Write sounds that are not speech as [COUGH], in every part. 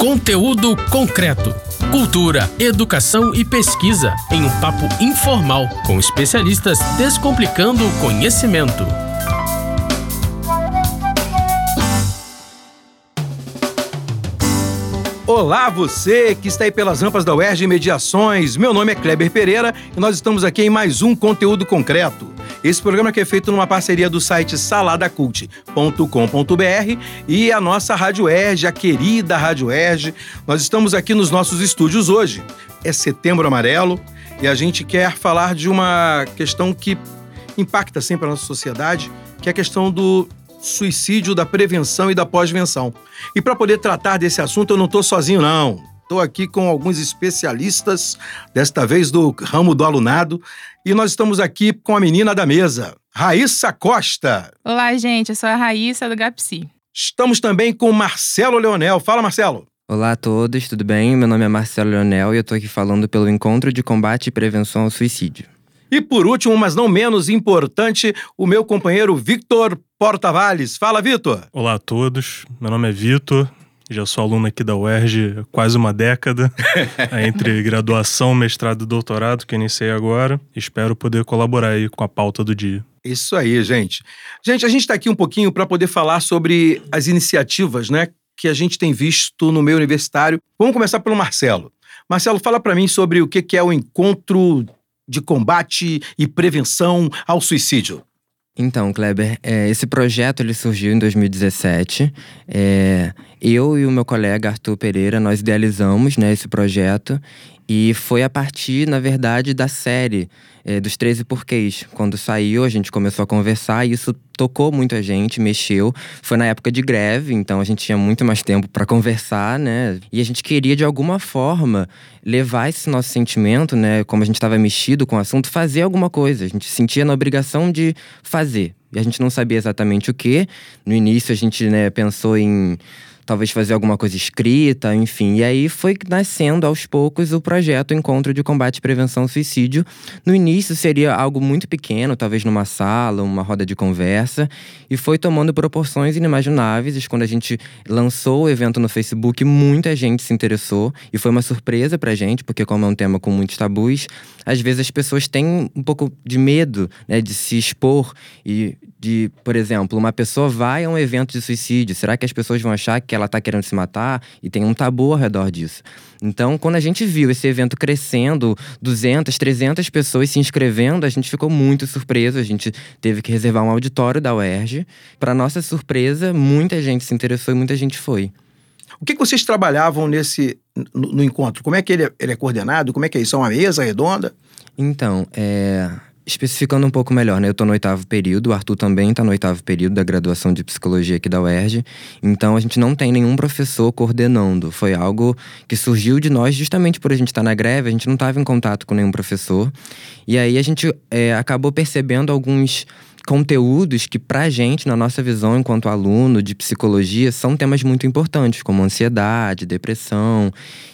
Conteúdo concreto. Cultura, educação e pesquisa em um papo informal com especialistas descomplicando o conhecimento. Olá, você que está aí pelas rampas da UERJ Mediações. Meu nome é Kleber Pereira e nós estamos aqui em mais um conteúdo concreto. Esse programa que é feito numa parceria do site saladacult.com.br e a nossa Rádio Erge, a querida Rádio Erge. Nós estamos aqui nos nossos estúdios hoje. É Setembro Amarelo e a gente quer falar de uma questão que impacta sempre a nossa sociedade, que é a questão do suicídio, da prevenção e da pós-venção. E para poder tratar desse assunto, eu não estou sozinho, não. Estou aqui com alguns especialistas, desta vez do ramo do alunado, e nós estamos aqui com a menina da mesa, Raíssa Costa. Olá, gente, eu sou a Raíssa do GAPSI. Estamos também com Marcelo Leonel. Fala, Marcelo. Olá a todos, tudo bem? Meu nome é Marcelo Leonel e eu estou aqui falando pelo Encontro de Combate e Prevenção ao Suicídio. E por último, mas não menos importante, o meu companheiro Victor Portavales. Fala, Vitor. Olá a todos, meu nome é Vitor, já sou aluno aqui da UERJ há quase uma década, [LAUGHS] entre graduação, mestrado e doutorado, que iniciei agora. Espero poder colaborar aí com a pauta do dia. Isso aí, gente. Gente, a gente está aqui um pouquinho para poder falar sobre as iniciativas, né, que a gente tem visto no meio universitário. Vamos começar pelo Marcelo. Marcelo, fala para mim sobre o que é o encontro de combate e prevenção ao suicídio. Então, Kleber, é, esse projeto ele surgiu em 2017. É, eu e o meu colega Arthur Pereira, nós idealizamos né, esse projeto e foi a partir, na verdade, da série é, dos 13 porquês. Quando saiu, a gente começou a conversar e isso tocou muito a gente, mexeu. Foi na época de greve, então a gente tinha muito mais tempo para conversar, né? E a gente queria, de alguma forma, levar esse nosso sentimento, né? Como a gente estava mexido com o assunto, fazer alguma coisa. A gente sentia na obrigação de fazer. E a gente não sabia exatamente o que. No início, a gente né, pensou em talvez fazer alguma coisa escrita, enfim. E aí foi nascendo aos poucos o projeto Encontro de Combate e Prevenção ao Suicídio. No início seria algo muito pequeno, talvez numa sala, uma roda de conversa, e foi tomando proporções inimagináveis. Quando a gente lançou o evento no Facebook, muita gente se interessou e foi uma surpresa pra gente, porque como é um tema com muitos tabus, às vezes as pessoas têm um pouco de medo, né, de se expor e de, por exemplo, uma pessoa vai a um evento de suicídio, será que as pessoas vão achar que ela está querendo se matar? E tem um tabu ao redor disso. Então, quando a gente viu esse evento crescendo, 200, 300 pessoas se inscrevendo, a gente ficou muito surpreso. A gente teve que reservar um auditório da UERJ. Para nossa surpresa, muita gente se interessou e muita gente foi. O que, que vocês trabalhavam nesse no, no encontro? Como é que ele é, ele é coordenado? Como é que é isso? É uma mesa redonda? Então, é, Especificando um pouco melhor, né? Eu tô no oitavo período, o Arthur também tá no oitavo período da graduação de psicologia aqui da UERJ. Então a gente não tem nenhum professor coordenando. Foi algo que surgiu de nós justamente por a gente estar tá na greve, a gente não estava em contato com nenhum professor. E aí a gente é, acabou percebendo alguns conteúdos que, para a gente, na nossa visão enquanto aluno de psicologia, são temas muito importantes, como ansiedade, depressão.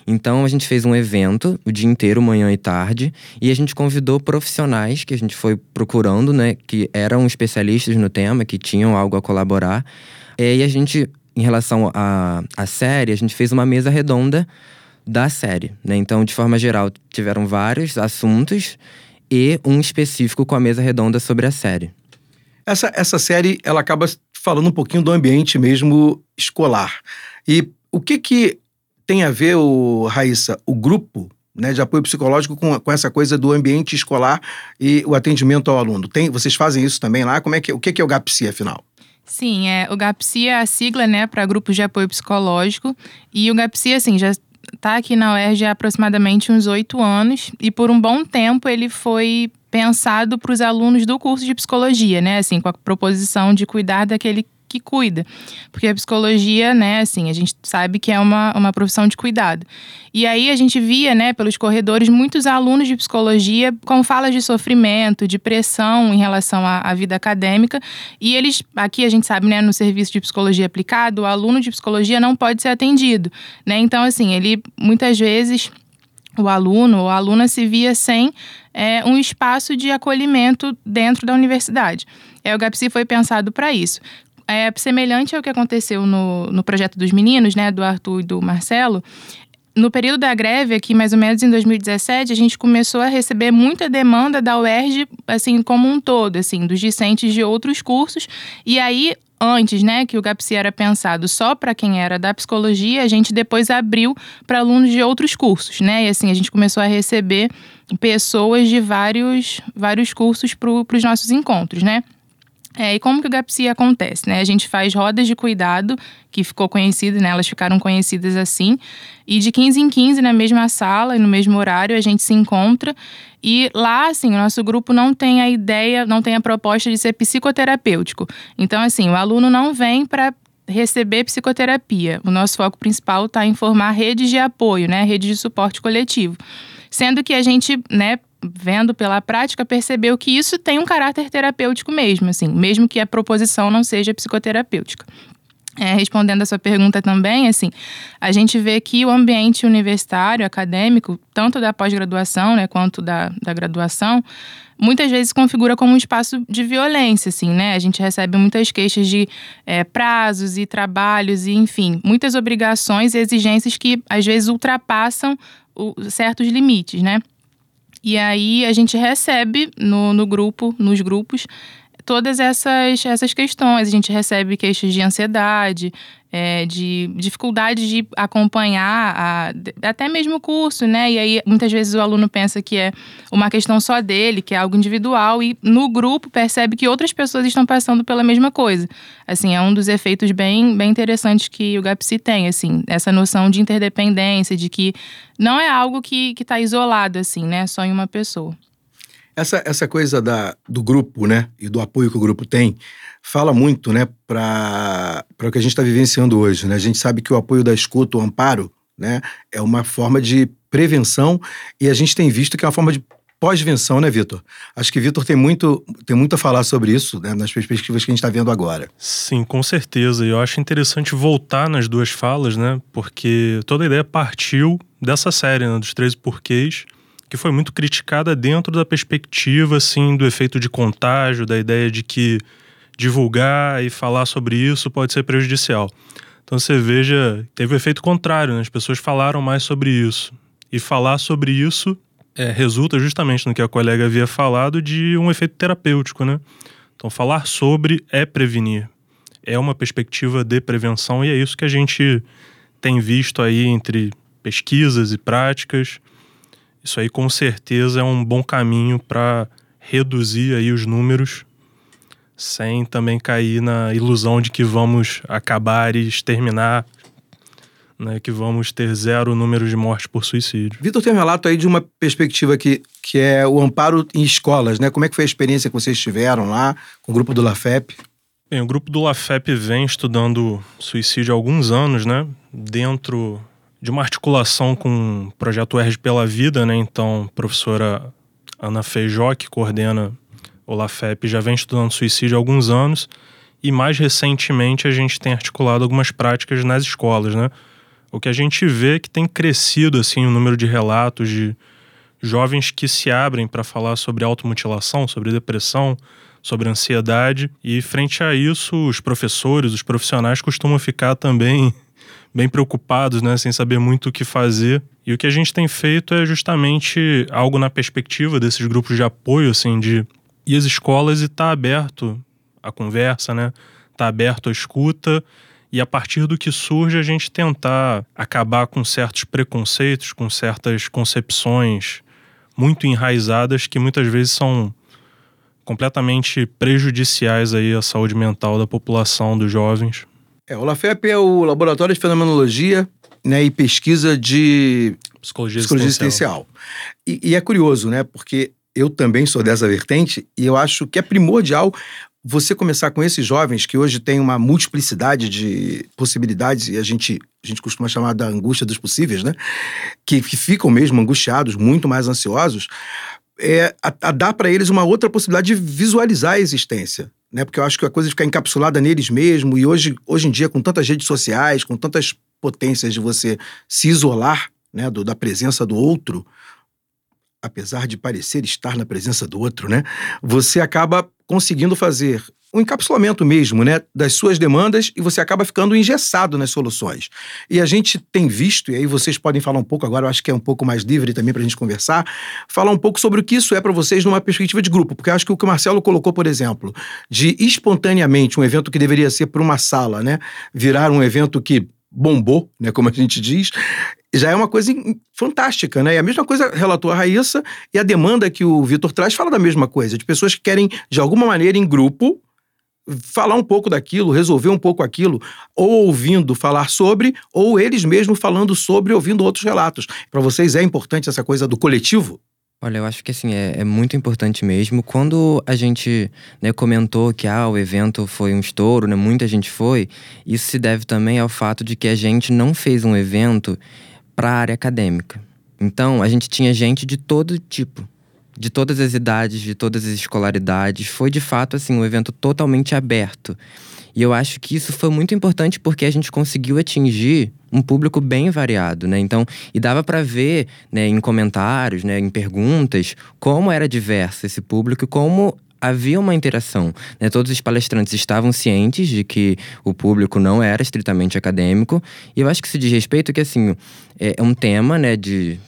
Então, a gente fez um evento o dia inteiro, manhã e tarde, e a gente convidou profissionais que a gente foi procurando, né, que eram especialistas no tema, que tinham algo a colaborar. E a gente, em relação à, à série, a gente fez uma mesa redonda da série, né? Então, de forma geral, tiveram vários assuntos e um específico com a mesa redonda sobre a série. Essa, essa série, ela acaba falando um pouquinho do ambiente mesmo escolar. E o que que tem a ver, o, Raíssa, o grupo né, de apoio psicológico com, com essa coisa do ambiente escolar e o atendimento ao aluno? Tem, vocês fazem isso também lá? Como é que, o que, que é o GAPSI, afinal? Sim, é, o GAPSI é a sigla né, para grupos de apoio psicológico. E o GAPSI, assim, já está aqui na UERJ há aproximadamente uns oito anos. E por um bom tempo ele foi pensado para os alunos do curso de psicologia, né? Assim, com a proposição de cuidar daquele que cuida. Porque a psicologia, né, assim, a gente sabe que é uma, uma profissão de cuidado. E aí a gente via, né, pelos corredores, muitos alunos de psicologia com falas de sofrimento, de pressão em relação à, à vida acadêmica. E eles, aqui a gente sabe, né, no serviço de psicologia aplicado, o aluno de psicologia não pode ser atendido, né? Então, assim, ele muitas vezes o aluno ou a aluna se via sem é, um espaço de acolhimento dentro da universidade. É, o GAPSI foi pensado para isso. é semelhante ao que aconteceu no, no projeto dos meninos, né, do Arthur e do Marcelo. No período da greve, aqui mais ou menos em 2017, a gente começou a receber muita demanda da UERJ, assim, como um todo, assim, dos discentes de outros cursos. E aí, antes, né, que o GAPSI era pensado só para quem era da psicologia, a gente depois abriu para alunos de outros cursos, né? E assim, a gente começou a receber pessoas de vários, vários cursos para os nossos encontros, né? É, e como que o GAPSI acontece, né? A gente faz rodas de cuidado, que ficou conhecida, né? Elas ficaram conhecidas assim. E de 15 em 15, na mesma sala e no mesmo horário, a gente se encontra. E lá, assim, o nosso grupo não tem a ideia, não tem a proposta de ser psicoterapêutico. Então, assim, o aluno não vem para receber psicoterapia. O nosso foco principal está em formar redes de apoio, né? Redes de suporte coletivo. Sendo que a gente, né, vendo pela prática, percebeu que isso tem um caráter terapêutico mesmo, assim, mesmo que a proposição não seja psicoterapêutica. É, respondendo a sua pergunta também, assim, a gente vê que o ambiente universitário, acadêmico, tanto da pós-graduação, né, quanto da, da graduação, muitas vezes configura como um espaço de violência, assim, né? A gente recebe muitas queixas de é, prazos e trabalhos e, enfim, muitas obrigações e exigências que às vezes ultrapassam o, certos limites, né? E aí a gente recebe no, no grupo, nos grupos, todas essas, essas questões. A gente recebe queixas de ansiedade, é, de dificuldade de acompanhar a, até mesmo o curso, né? E aí muitas vezes o aluno pensa que é uma questão só dele, que é algo individual, e no grupo percebe que outras pessoas estão passando pela mesma coisa. Assim, é um dos efeitos bem, bem interessantes que o GAPSI tem, assim, essa noção de interdependência, de que não é algo que está isolado, assim, né? Só em uma pessoa. Essa, essa coisa da, do grupo, né, e do apoio que o grupo tem, fala muito, né, para o que a gente está vivenciando hoje, né? A gente sabe que o apoio da escuta, o amparo, né, é uma forma de prevenção e a gente tem visto que é uma forma de pós-venção, né, Vitor? Acho que Vitor tem muito, tem muito a falar sobre isso, né, nas perspectivas que a gente está vendo agora. Sim, com certeza. E eu acho interessante voltar nas duas falas, né, porque toda a ideia partiu dessa série, né, dos 13 porquês, que foi muito criticada dentro da perspectiva assim do efeito de contágio, da ideia de que divulgar e falar sobre isso pode ser prejudicial. Então você veja, teve o efeito contrário, né? as pessoas falaram mais sobre isso. E falar sobre isso é, resulta justamente no que a colega havia falado de um efeito terapêutico, né? Então falar sobre é prevenir. É uma perspectiva de prevenção e é isso que a gente tem visto aí entre pesquisas e práticas. Isso aí com certeza é um bom caminho para reduzir aí os números sem também cair na ilusão de que vamos acabar e exterminar, né, que vamos ter zero número de mortes por suicídio. Vitor tem um relato aí de uma perspectiva que, que é o amparo em escolas, né? Como é que foi a experiência que vocês tiveram lá com o grupo do LAFEP? Bem, o grupo do LAFEP vem estudando suicídio há alguns anos, né? Dentro de uma articulação com o projeto UERJ pela Vida, né? Então, professora Ana Feijó, que coordena o LAFEP, já vem estudando suicídio há alguns anos e mais recentemente a gente tem articulado algumas práticas nas escolas, né? O que a gente vê é que tem crescido assim o número de relatos de jovens que se abrem para falar sobre automutilação, sobre depressão, sobre ansiedade e frente a isso os professores, os profissionais costumam ficar também bem preocupados, né, sem saber muito o que fazer. E o que a gente tem feito é justamente algo na perspectiva desses grupos de apoio, assim, de ir às escolas e estar tá aberto à conversa, né? Tá aberto à escuta e a partir do que surge a gente tentar acabar com certos preconceitos, com certas concepções muito enraizadas que muitas vezes são completamente prejudiciais aí à saúde mental da população, dos jovens. É, o LAFEP é o Laboratório de Fenomenologia né, e Pesquisa de Psicologia, Psicologia Existencial. E, e, é curioso, né? Porque eu também sou dessa vertente e eu acho que é primordial você começar com esses jovens que hoje têm uma multiplicidade de possibilidades e a gente, a gente costuma chamar da angústia dos possíveis, né? Que, que ficam mesmo angustiados, muito mais ansiosos, é, a, a dar para eles uma outra possibilidade de visualizar a existência né? Porque eu acho que a coisa fica encapsulada neles mesmo e hoje, hoje em dia com tantas redes sociais, com tantas potências de você se isolar, né, do, da presença do outro, apesar de parecer estar na presença do outro, né? Você acaba conseguindo fazer um encapsulamento mesmo, né, das suas demandas e você acaba ficando engessado nas soluções. E a gente tem visto, e aí vocês podem falar um pouco agora, eu acho que é um pouco mais livre também para a gente conversar, falar um pouco sobre o que isso é para vocês numa perspectiva de grupo, porque eu acho que o que o Marcelo colocou, por exemplo, de espontaneamente um evento que deveria ser para uma sala, né, virar um evento que bombou, né, como a gente diz, já é uma coisa fantástica, né? E a mesma coisa relatou a Raíssa e a demanda que o Vitor traz fala da mesma coisa, de pessoas que querem, de alguma maneira, em grupo, falar um pouco daquilo, resolver um pouco aquilo, ou ouvindo falar sobre, ou eles mesmos falando sobre, ouvindo outros relatos. Para vocês é importante essa coisa do coletivo? Olha, eu acho que assim, é, é muito importante mesmo. Quando a gente né, comentou que ah, o evento foi um estouro, né, muita gente foi, isso se deve também ao fato de que a gente não fez um evento para a área acadêmica. Então, a gente tinha gente de todo tipo, de todas as idades, de todas as escolaridades. Foi de fato assim um evento totalmente aberto. E eu acho que isso foi muito importante porque a gente conseguiu atingir um público bem variado, né? Então, e dava para ver, né, em comentários, né, em perguntas, como era diverso esse público e como havia uma interação. Né? Todos os palestrantes estavam cientes de que o público não era estritamente acadêmico. E eu acho que isso diz respeito que, assim, é um tema, né, de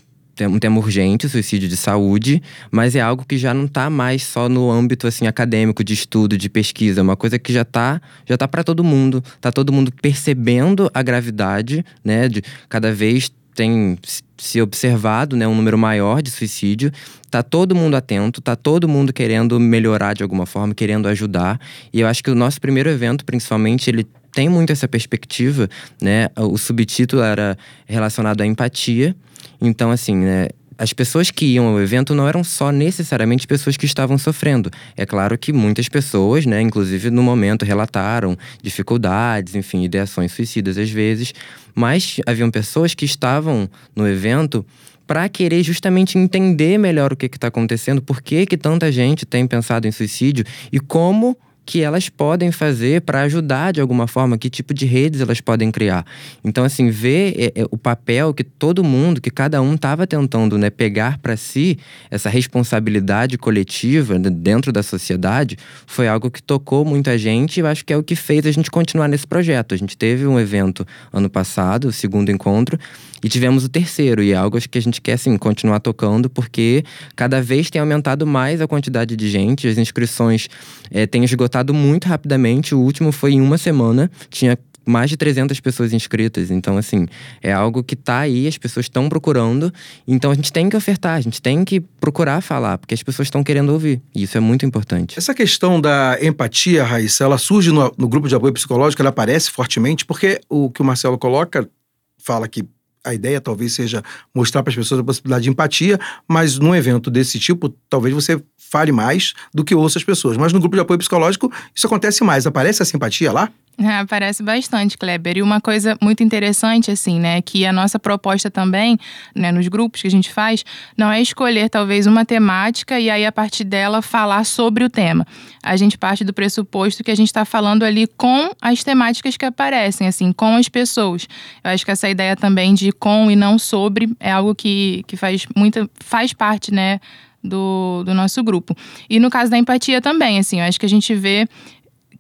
um tema urgente, suicídio de saúde, mas é algo que já não está mais só no âmbito assim acadêmico de estudo, de pesquisa, é uma coisa que já está já tá para todo mundo, está todo mundo percebendo a gravidade, né, de cada vez tem se observado né, um número maior de suicídio. Tá todo mundo atento, tá todo mundo querendo melhorar de alguma forma, querendo ajudar. E eu acho que o nosso primeiro evento, principalmente, ele tem muito essa perspectiva, né? O subtítulo era relacionado à empatia. Então, assim, né, as pessoas que iam ao evento não eram só necessariamente pessoas que estavam sofrendo. É claro que muitas pessoas, né, inclusive no momento, relataram dificuldades, enfim, ideações suicidas às vezes, mas haviam pessoas que estavam no evento para querer justamente entender melhor o que está acontecendo, por que, que tanta gente tem pensado em suicídio e como que elas podem fazer para ajudar de alguma forma, que tipo de redes elas podem criar. Então, assim, ver é, é, o papel que todo mundo, que cada um estava tentando né, pegar para si, essa responsabilidade coletiva dentro da sociedade, foi algo que tocou muita gente e eu acho que é o que fez a gente continuar nesse projeto. A gente teve um evento ano passado, o segundo encontro, e tivemos o terceiro, e é algo que a gente quer, assim, continuar tocando, porque cada vez tem aumentado mais a quantidade de gente, as inscrições é, têm esgotado muito rapidamente. O último foi em uma semana, tinha mais de 300 pessoas inscritas. Então, assim, é algo que tá aí, as pessoas estão procurando. Então, a gente tem que ofertar, a gente tem que procurar falar, porque as pessoas estão querendo ouvir. E isso é muito importante. Essa questão da empatia, Raíssa, ela surge no, no grupo de apoio psicológico, ela aparece fortemente, porque o que o Marcelo coloca, fala que a ideia talvez seja mostrar para as pessoas a possibilidade de empatia, mas num evento desse tipo, talvez você fale mais do que ouça as pessoas. Mas no grupo de apoio psicológico, isso acontece mais. Aparece a simpatia lá? É, [LAUGHS] aparece bastante, Kleber. E uma coisa muito interessante, assim, né, que a nossa proposta também, né, nos grupos que a gente faz, não é escolher talvez uma temática e aí a partir dela falar sobre o tema. A gente parte do pressuposto que a gente está falando ali com as temáticas que aparecem, assim, com as pessoas. Eu acho que essa ideia também de com e não sobre é algo que, que faz muita faz parte, né, do, do nosso grupo. E no caso da empatia também, assim, eu acho que a gente vê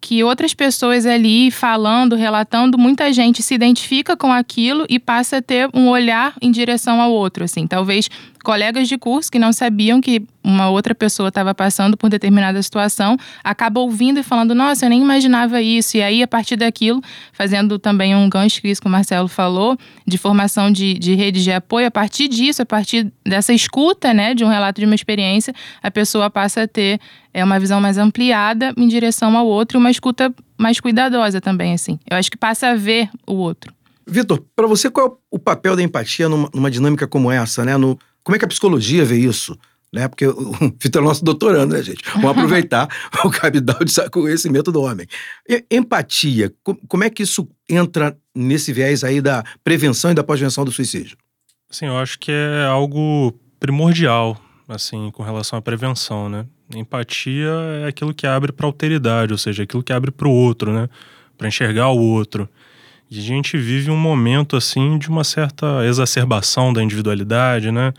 que outras pessoas ali falando, relatando, muita gente se identifica com aquilo e passa a ter um olhar em direção ao outro, assim. Talvez colegas de curso que não sabiam que uma outra pessoa estava passando por determinada situação, acaba ouvindo e falando: Nossa, eu nem imaginava isso. E aí, a partir daquilo, fazendo também um gancho que isso que o Marcelo falou, de formação de, de redes de apoio, a partir disso, a partir dessa escuta, né, de um relato de uma experiência, a pessoa passa a ter é, uma visão mais ampliada em direção ao outro e uma escuta mais cuidadosa também, assim. Eu acho que passa a ver o outro. Vitor, para você, qual é o papel da empatia numa, numa dinâmica como essa, né? No, como é que a psicologia vê isso? Né? Porque o [LAUGHS] Vitor é nosso doutorando, né, gente? Vamos aproveitar [LAUGHS] o cabidal de conhecimento do homem. E, empatia, como é que isso entra nesse viés aí da prevenção e da pós-venção do suicídio? Sim, eu acho que é algo primordial, assim, com relação à prevenção, né? Empatia é aquilo que abre para alteridade, ou seja, aquilo que abre para o outro, né? Para enxergar o outro. E a gente vive um momento assim de uma certa exacerbação da individualidade, né?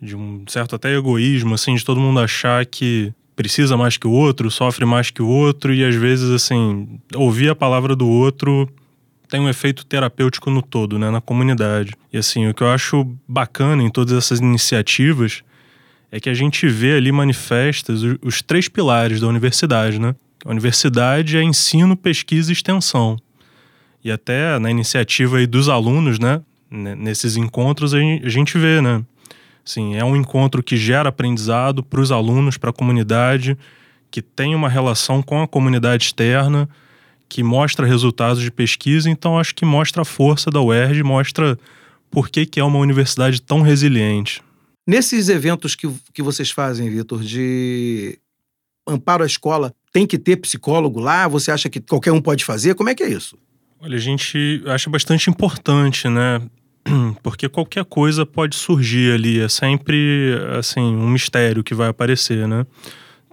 De um certo até egoísmo, assim, de todo mundo achar que precisa mais que o outro, sofre mais que o outro, e às vezes, assim, ouvir a palavra do outro tem um efeito terapêutico no todo, né, na comunidade. E assim, o que eu acho bacana em todas essas iniciativas é que a gente vê ali manifestas os, três pilares da universidade, né? A universidade é ensino, pesquisa e extensão. E até na iniciativa dos alunos, né, nesses encontros a gente vê, né? Sim, é um encontro que gera aprendizado para os alunos, para a comunidade, que tem uma relação com a comunidade externa, que mostra resultados de pesquisa. Então, acho que mostra a força da UERJ, mostra por que, que é uma universidade tão resiliente. Nesses eventos que, que vocês fazem, Vitor, de amparo à escola, tem que ter psicólogo lá? Você acha que qualquer um pode fazer? Como é que é isso? Olha, a gente acha bastante importante, né? [CLEARS THROAT] Porque qualquer coisa pode surgir ali, é sempre assim um mistério que vai aparecer, né?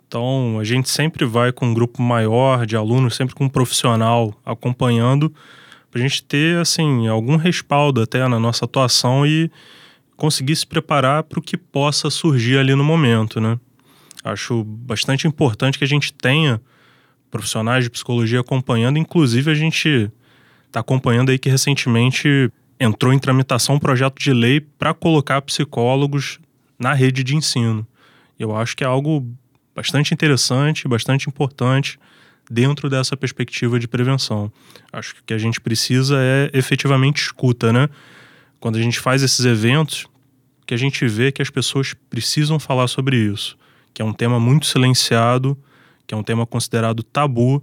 Então, a gente sempre vai com um grupo maior de alunos, sempre com um profissional acompanhando, para a gente ter assim algum respaldo até na nossa atuação e conseguir se preparar para o que possa surgir ali no momento, né? Acho bastante importante que a gente tenha profissionais de psicologia acompanhando, inclusive a gente está acompanhando aí que recentemente entrou em tramitação um projeto de lei para colocar psicólogos na rede de ensino. Eu acho que é algo bastante interessante, bastante importante dentro dessa perspectiva de prevenção. Acho que o que a gente precisa é efetivamente escuta, né? Quando a gente faz esses eventos, que a gente vê que as pessoas precisam falar sobre isso, que é um tema muito silenciado, que é um tema considerado tabu,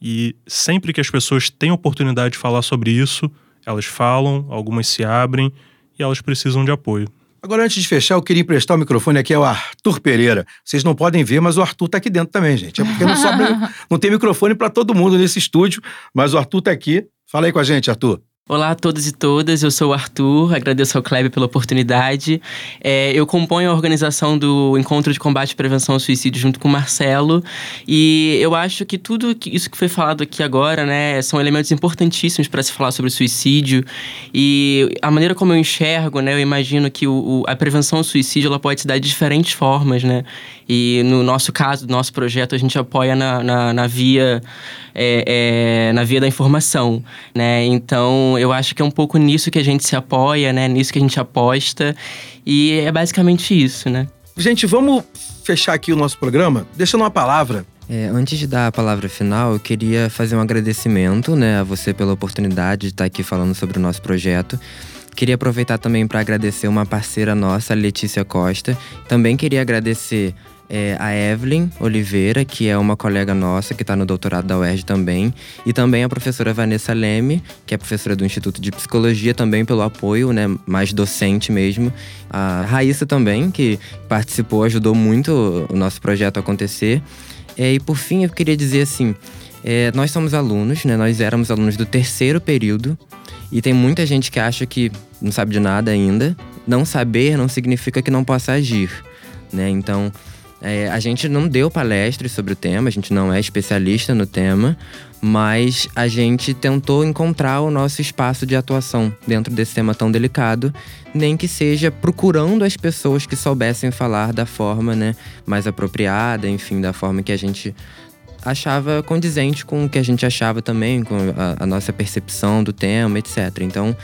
e sempre que as pessoas têm oportunidade de falar sobre isso, elas falam, algumas se abrem e elas precisam de apoio. Agora, antes de fechar, eu queria emprestar o microfone aqui ao Arthur Pereira. Vocês não podem ver, mas o Arthur tá aqui dentro também, gente. É porque não, sobra, [LAUGHS] não tem microfone para todo mundo nesse estúdio, mas o Arthur tá aqui. Fala aí com a gente, Arthur. Olá a todos e todas, eu sou o Arthur, agradeço ao Kleber pela oportunidade. É, eu componho a organização do Encontro de Combate e Prevenção ao Suicídio junto com o Marcelo. E eu acho que tudo que, isso que foi falado aqui agora, né, são elementos importantíssimos para se falar sobre o suicídio. E a maneira como eu enxergo, né, eu imagino que o, o, a prevenção ao suicídio ela pode se dar de diferentes formas, né, e no nosso caso, do nosso projeto, a gente apoia na, na, na via é, é, na via da informação, né, então eu acho que é um pouco nisso que a gente se apoia, né? Nisso que a gente aposta. E é basicamente isso, né? Gente, vamos fechar aqui o nosso programa deixando uma palavra é, antes de dar a palavra final, eu queria fazer um agradecimento né, a você pela oportunidade de estar aqui falando sobre o nosso projeto. Queria aproveitar também para agradecer uma parceira nossa, Letícia Costa. Também queria agradecer é, a Evelyn Oliveira, que é uma colega nossa que está no doutorado da UERJ também, e também a professora Vanessa Leme, que é professora do Instituto de Psicologia, também pelo apoio, né, mais docente mesmo. A Raíssa também, que participou, ajudou muito o nosso projeto a acontecer. É, e por fim, eu queria dizer assim: é, nós somos alunos, né, nós éramos alunos do terceiro período, e tem muita gente que acha que não sabe de nada ainda. Não saber não significa que não possa agir. Né? Então, é, a gente não deu palestras sobre o tema, a gente não é especialista no tema, mas a gente tentou encontrar o nosso espaço de atuação dentro desse tema tão delicado, nem que seja procurando as pessoas que soubessem falar da forma né, mais apropriada, enfim, da forma que a gente achava condizente com o que a gente achava também, com a, a nossa percepção do tema, etc. Então,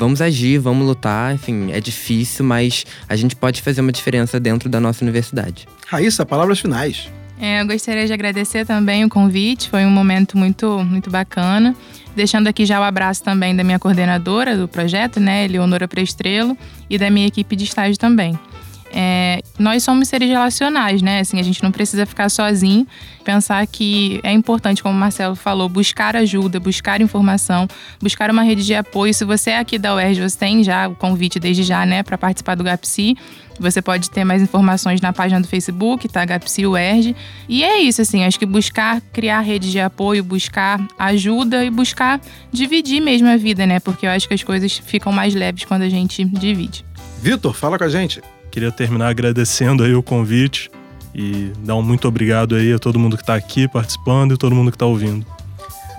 vamos agir, vamos lutar. Enfim, é difícil, mas a gente pode fazer uma diferença dentro da nossa universidade. Raíssa, palavras finais. É, eu gostaria de agradecer também o convite, foi um momento muito, muito bacana. Deixando aqui já o abraço também da minha coordenadora do projeto, né, Leonora Prestrelo, e da minha equipe de estágio também. É, nós somos seres relacionais, né? Assim, a gente não precisa ficar sozinho. Pensar que é importante, como o Marcelo falou, buscar ajuda, buscar informação, buscar uma rede de apoio. Se você é aqui da UERJ, você tem já o convite desde já, né, para participar do GAPSI. Você pode ter mais informações na página do Facebook, tá? GAPSI UERJ. E é isso, assim, acho que buscar criar rede de apoio, buscar ajuda e buscar dividir mesmo a vida, né? Porque eu acho que as coisas ficam mais leves quando a gente divide. Vitor, fala com a gente. Queria terminar agradecendo aí o convite e dar um muito obrigado aí a todo mundo que está aqui participando e todo mundo que está ouvindo.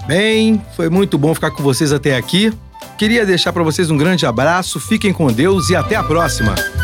Bem, foi muito bom ficar com vocês até aqui. Queria deixar para vocês um grande abraço, fiquem com Deus e até a próxima.